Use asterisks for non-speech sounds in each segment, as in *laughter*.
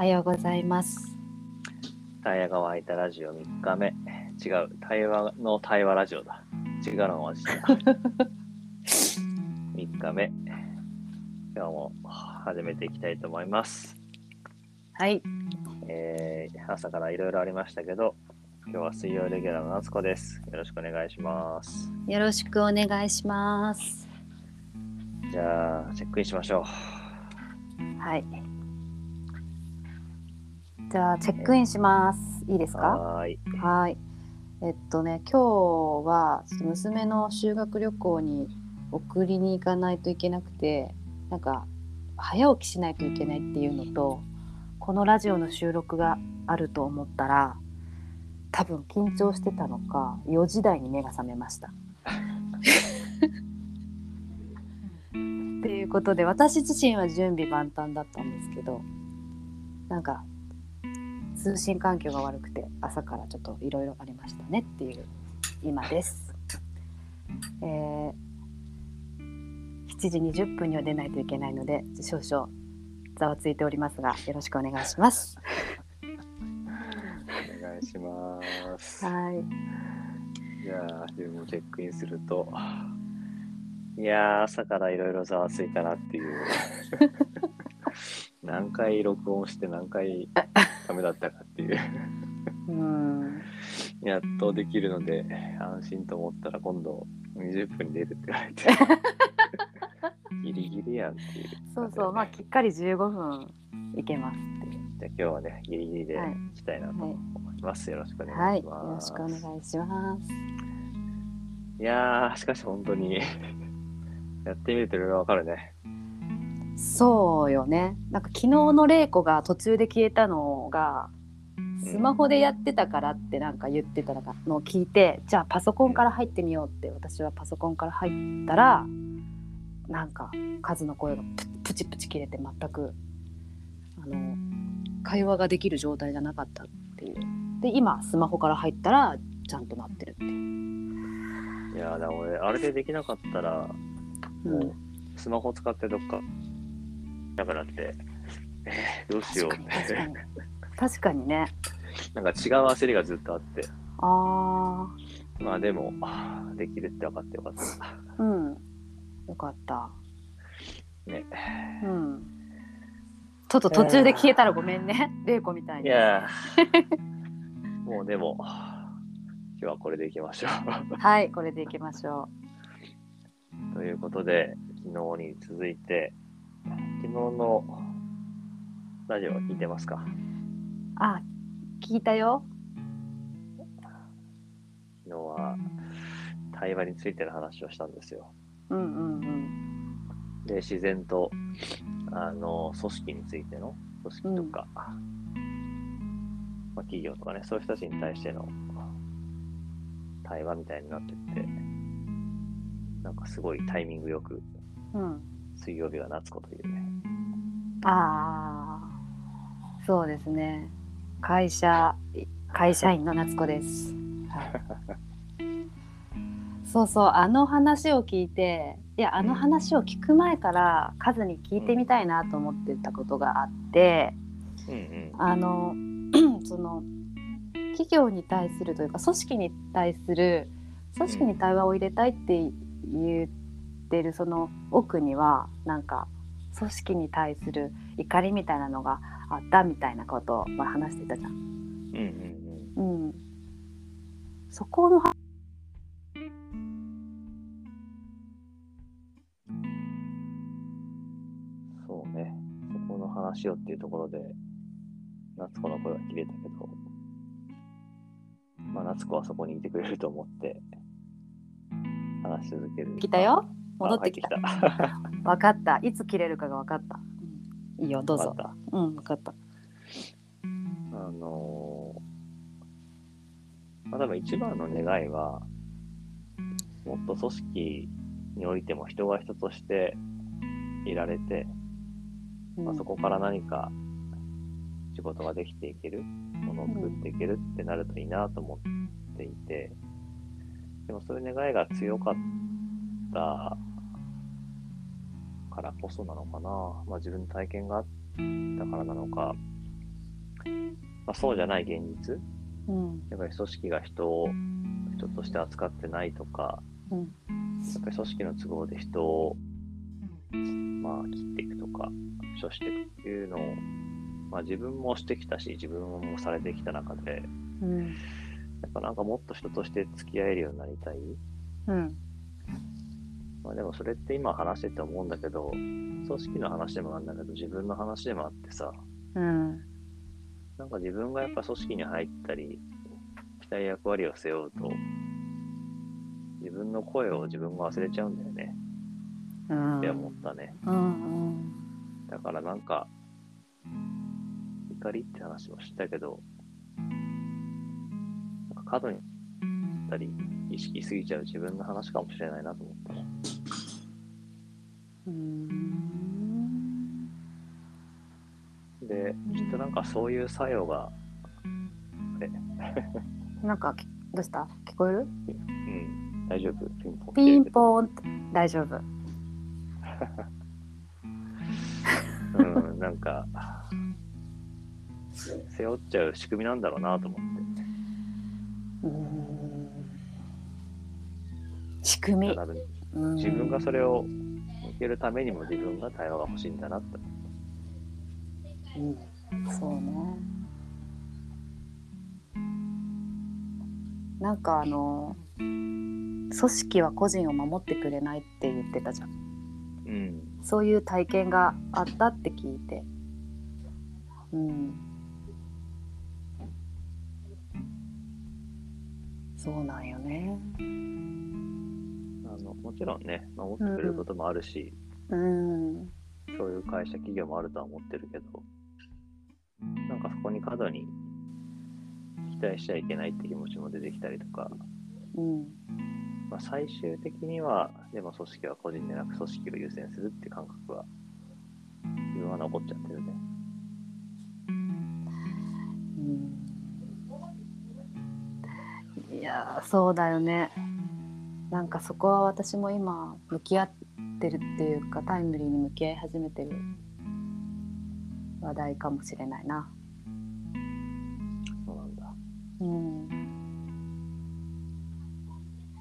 はようございます。タイヤが湧いたラジオ3日目。違う。対話の対話ラジオだ。違うのがした。*laughs* 3日目。今日も始めていきたいと思います。はい、えー朝からいろいろありましたけど、今日は水曜レギュラーの夏子です。よろしくお願いします。よろしくお願いします。じゃあ、チェックインしましょはい。じゃあチェックインします。いいですう。か？はーい。はい。えっとね、今日は娘の修学旅行に送りに行かないといけなくて、なんか早起きしないといけないっていうのと、このラジオの収録があると思ったら、多分緊張してたのか、4時台に目が覚めました。っていうことで私自身は準備万端だったんですけどなんか通信環境が悪くて朝からちょっといろいろありましたねっていう今です。えー7時20分には出ないといけないので少々ざわついておりますがよろしくお願いします。お願いします。はい。じゃあ、自分もチェックインすると、いやー、朝からいろいろざわついたなっていう。*laughs* 何回録音して何回 *laughs* ダメだったかっていう。うん。やっとできるので、安心と思ったら今度20分に出るって言われて。*laughs* ギリギリやんっていう。そうそうまあきっかり15分いけますっていう。じゃあ今日はね、ギリギリではいいきたいなと思います。よろしくおはい。願いしよます。ろしくお願いします。いやー、しかし本当に *laughs* やってみるといろいろわかるね。そうよね。なんか昨日の玲子が途中で消えたのがスマホでやってたからってなんか言ってたのを聞いてじゃあパソコンから入ってみようって私はパソコンから入ったらなんかカズの声がププチプチ切れて全くあの会話ができる状態じゃなかったっていう。で今スマホから入ったらちゃんとなってるっていう、いやー、だから俺、あれでできなかったら、うん。もう、スマホ使ってどっか、だからって、えー、どうしよう。っ確かに確かてに、確かにね。*laughs* なんか違う焦りがずっとあって、あまあでも、できるって分かってよかった。ーうん。よかった。ね。うん。ちょっと途中で消えたらごめんね、玲子みたいに。いやー、もうでも、今日はこれでいきましょ *laughs* はい、これでいきましょう。ということで、昨日に続いて、昨日のラジオは聞いてますか？う。あ、聞いたよ。昨日は対話についての話をしたんですよ。うんうんうん。で、自然と、あの、組織についての、組織とか、まあ、企業とかね、そういう人たちに対しての対話みたいになってって、なんかすごいタイミングよく、うん。水曜日が夏子というね、ああ、そうですね。会社、会社員の夏子です。はい、そうそう、あの話を聞いて、いや、あの話を聞く前から、カズに聞いてみたいなと思ってたことがあって、うんうん。あの *clears throat* その企業に対するというか組織に対する組織に対話を入れたいって言ってるその奥にはなんか組織に対する怒りみたいなのがあったみたいなことをまあ話してたじゃん。うんうんうん、そこのはうん。そうね。そこの話をっていうところで、夏子の声が切れたけど、まあ、夏子はそこにいてくれると思って、話し続ける。来たよ戻ってきた。分かったいつ切れるかが分かった。うんいいよどうぞわ。かっうん分かった。た。あのーまあ多分一番の願いは、もっと組織においても人が人としていられて、うんまあ、そこから何か仕事ができていける、ものを作っていけるってなるといいなと思っていて、でもそういう願いが強かったからこそなのかな、まあ、自分の体験があったからなのか、あ、そうじゃない現実。うん。やっぱり組織が人を人として扱ってないとか。うん。やっぱり組織の都合で人をまあ切っていくとか処していくっていうのを、まあ、自分もしてきたし自分もされてきた中で。うん。やっぱなんかもっと人として付き合えるようになりたい、うんまあ、でもそれって今話してて思うんだけど組織の話でもあるんだけど自分の話でもあってさうんなんか自分がやっぱ組織に入ったりしたい役割を背負うと自分の声を自分が忘れちゃうんだよねうんって思ったね。うんだからなんか、怒りって話もしたけど、なんか過度にたり意識しすぎちゃう自分の話かもしれないなと思ったね。うんで、きっとなんかそういう作用が、あれ、なんかきどうした？聞こえる？うん、大丈夫。ピンポン。ピンポーン大丈夫。うん、なんか、背負っちゃう仕組みなんだろうなと思って。うん仕組み。自分がそれを向けるためにも自分が対話が欲しいんだなって。うん。そうね。なんかあの組織は個人を守ってくれないって言ってたじゃん。うん。そういう体験があったって聞いて。うん。そうなんよね。あのもちろんね、守ってくれることもあるし、うん。そういう会社、企業もあるとは思ってるけど、なんかそこに過度に期待しちゃいけないって気持ちも出てきたりとか、うん。まあ、最終的には、でも組織は個人じゃなく組織を優先するって感覚は、自分は残っちゃってるね。うん。いやーそうだよねなんかそこは私も今向き合ってるっていうかタイムリーに向き合い始めてる話題かもしれないなそうなんだ。うん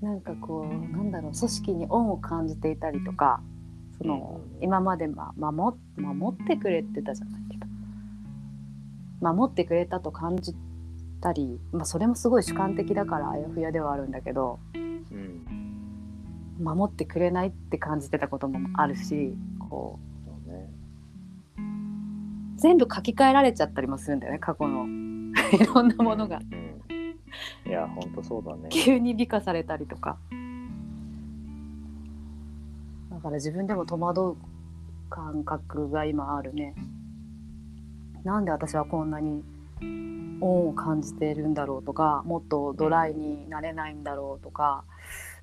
なんかこうなんだろう組織に恩を感じていたりとかその、うん今まで、ま、守守ってくれてたじゃないけど守ってくれたと感じたり、まあ、それもすごい主観的だからあやふやではあるんだけどうん。守ってくれないって感じてたこともあるしこそうね。う全部書き換えられちゃったりもするんだよね過去の *laughs* いろんなものがうん。いや、ほんとそうだね。急に美化されたりとかだから自分でも戸惑う感覚が今あるねなんで私はこんなに恩を感じているんだろうとかもっとドライになれないんだろうとか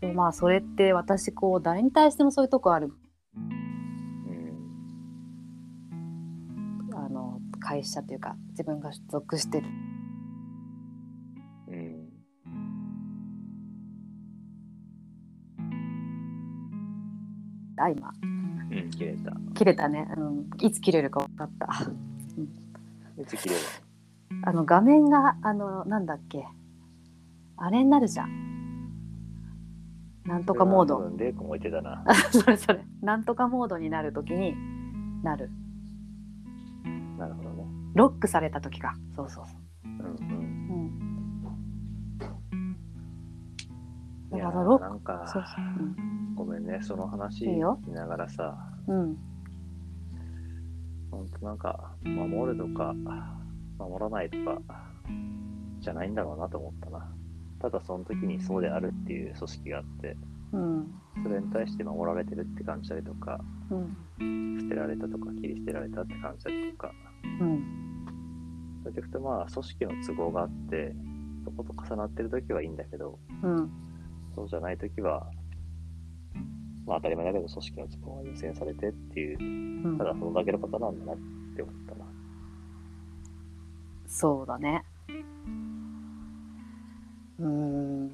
でもまあそれって私こう誰に対してもそういうとこある。うん。あの会社というか自分が属してる。うん。あ今。うん、切れた。切れたね、うん、いつ切れるか分かった。いつ切れるあの画面があのなんだっけ。あれになるじゃんなんとかモード。うん、レイ君置いてたな。*laughs* それそれ。なんとかモードになるときになる。なるほどね。ロックされた時か。そうそうそう。んう、うん、うん。いやだからロックなんかそうそう。ごめんね、その話いいよ。聞きながらさ、うん、うん、ほんとなんか、守るとか、守らないとか、じゃないんだろうなと思ったな。ただその時にそうであるっていう組織があって、うんそれに対して守られてるって感じたりとか、うん捨てられたとか、切り捨てられたって感じたりとか、うんそれでいくとまあ、組織の都合があって、そこと重なってる時はいいんだけど、うんそうじゃない時は、まあ当たり前だけど、組織の都合が優先されてっていう、うん。ただそのだけのことなんだなって思ったな。そうだねうん。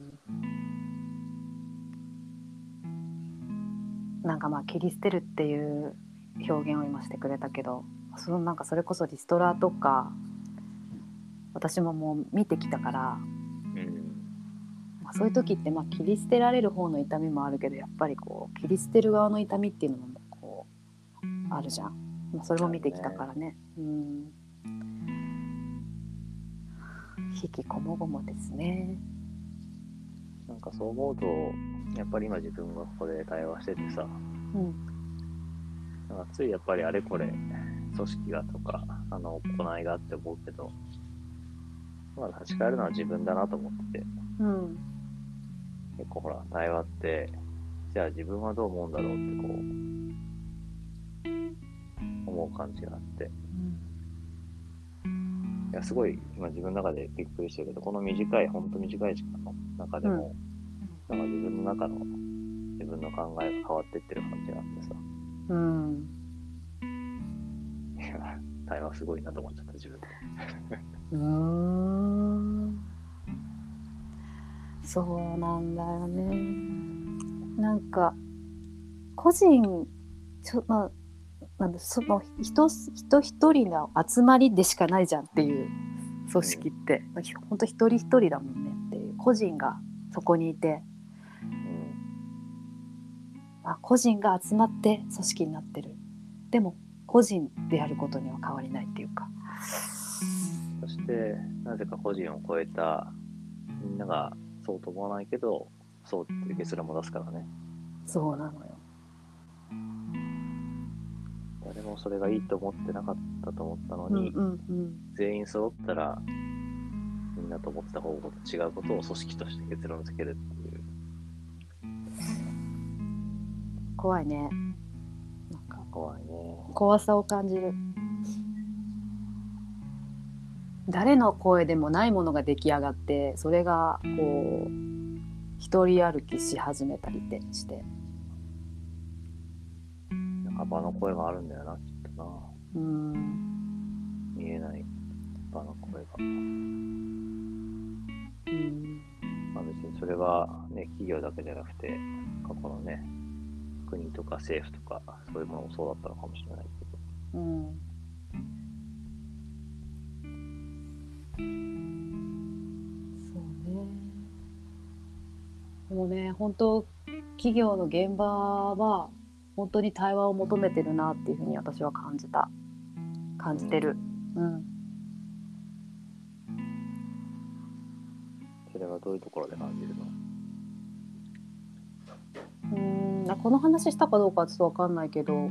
なんかまあ切り捨てるっていう表現を今してくれたけどそのなんかそれこそリストラとか私ももう見てきたから、うん。まあ、そういう時ってまあ切り捨てられる方の痛みもあるけどやっぱりこう切り捨てる側の痛みっていうのもこうあるじゃん、まあ、それも見てきたからね。うん。引きこもごもですねなんかそう思うと、やっぱり今自分がここで対話しててさ、うん。なんかついやっぱりあれこれ、組織がとか、あの、行いがって思うけど、まあ立ち返るのは自分だなと思ってて、うん。結構ほら、対話って、じゃあ自分はどう思うんだろうってこう、思う感じがあって、いや、すごい今自分の中でびっくりしてるけど、この短い、ほん。と短い時間の中でも、なんか自分の中の自分の考えが変わっていってる感じがあってさ、うん。いや、対話すごいなと思っちゃった自分で。*laughs* うーん。そうなんだよね。なんか個人ちょ、まあ、なんだその人人一人の集まりでしかないじゃんっていう組織って、まあひほんと一人一人だもんね。っていう個人がそこにいて、うん。まあ、個人が集まって組織になってる。でも個人であることには変わりないっていうか。そして、なぜか個人を超えた、みんながそうと思わないけど、そうっていう結論も出すからね。そうなのよ。誰もそれがいいと思ってなかったと思ったのに、うんうんうん全員揃ったら、みんなと思ってた方向と違うことを組織として結論付けるっていう。怖いねなんか怖いね。怖さを感じる誰の声でもないものが出来上がってそれがこう一人歩きし始めたりってしてなんか場の声があるんだよな、きっとな。うん見えない場の声が。うんまあ別にそれはね、企業だけじゃなくて、過去のね、国とか政府とか、そういうものもそうだったのかもしれないけど。うんそうねでもね本当企業の現場は本当に対話を求めてるなっていうふうに私は感じた。感じてる。うん。それはどういうところで感じるの？うーん。この話したかどうかはちょっと分かんないけど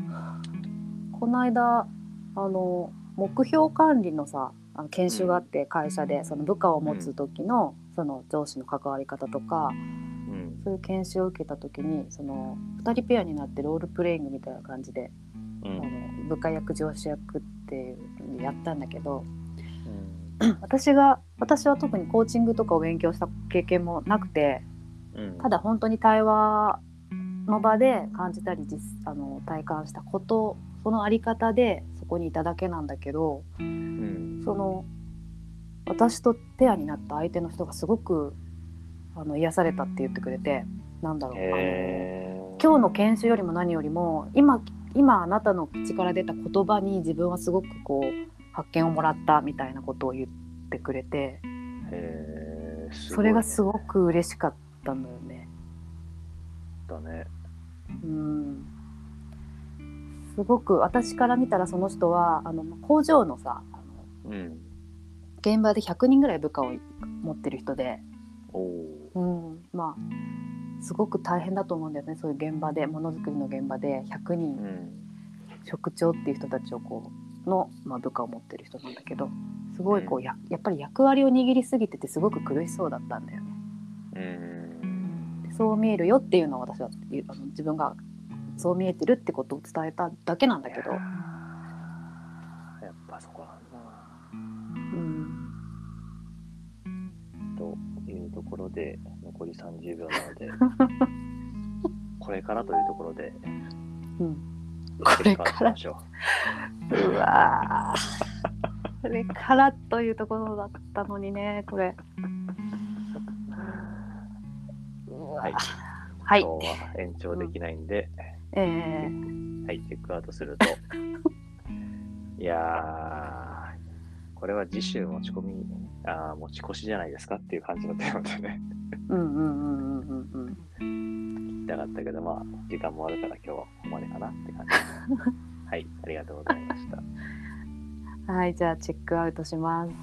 この間あの目標管理のさあの研修があって会社でその部下を持つ時のその上司の関わり方とかうん。そういう研修を受けた時にその2人ペアになってロールプレイングみたいな感じで、うあのん。部下役上司役っていうのやったんだけどうん。*clears throat* 私が私は特にコーチングとかを勉強した経験もなくてうん。ただ本当に対話の場で感じたり実あの体感したことそのあり方でそこにいただけなんだけどうん。その私とペアになった相手の人がすごくあの癒されたって言ってくれてなんだろうあのへー今日の研修よりも何よりも今今あなたの口から出た言葉に自分はすごくこう発見をもらったみたいなことを言ってくれてへーそれがすごごく嬉しかったんだよね。いだね。うんすごく私から見たらその人はあの工場のさあのうん。現場で100人ぐらい部下を持ってる人で。うん、まあすごく大変だと思うんだよねそういう現場でものづくりの現場で100人うん。職長っていう人たちをこうの、まあ、部下を持ってる人なんだけどすごいこううややっぱり役割を握りすぎててすごく苦しそうだったんだよね。うん。でそう見えるよっていうのを私はあの自分がそう見えてるってことを伝えただけなんだけどいや、っぱそこなんだうん、な。というところで、残り30秒なので、*laughs* これからというところで、うん、これから。うわー。これからというところだったのにねこれ。はい。はい、今日は延長できないんで、えー、はい、チェックアウトすると、*laughs* いやー、これは次週持ち込みああ、持ち越しじゃないですかっていう感じのテーマでね、うんうんうんうんうんうん聞きたかったけど、まあ、時間もあるから今日はここまでかなって感じ。*laughs* はい、ありがとうございました。はいじゃあチェックアウトします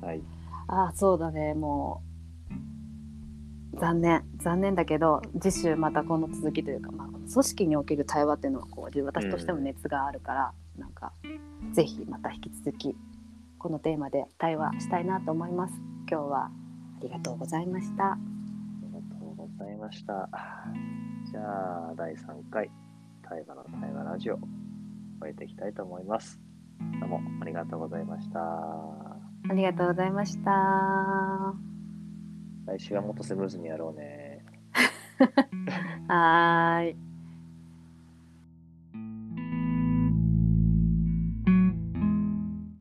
はい。ああそうだねもう残念残念だけど次週またこの続きというか、まあ、組織における対話っていうのはこう私としても熱があるから、なんかぜひまた引き続きこのテーマで対話したいなと思います今日はありがとうございましたありがとうございました。じゃあ、第3回、対話の対話ラジオ、終えていきたいと思います。どうもありがとうございました。ありがとうございましたは来週はもっとスムーズにやろうね。*laughs* ーい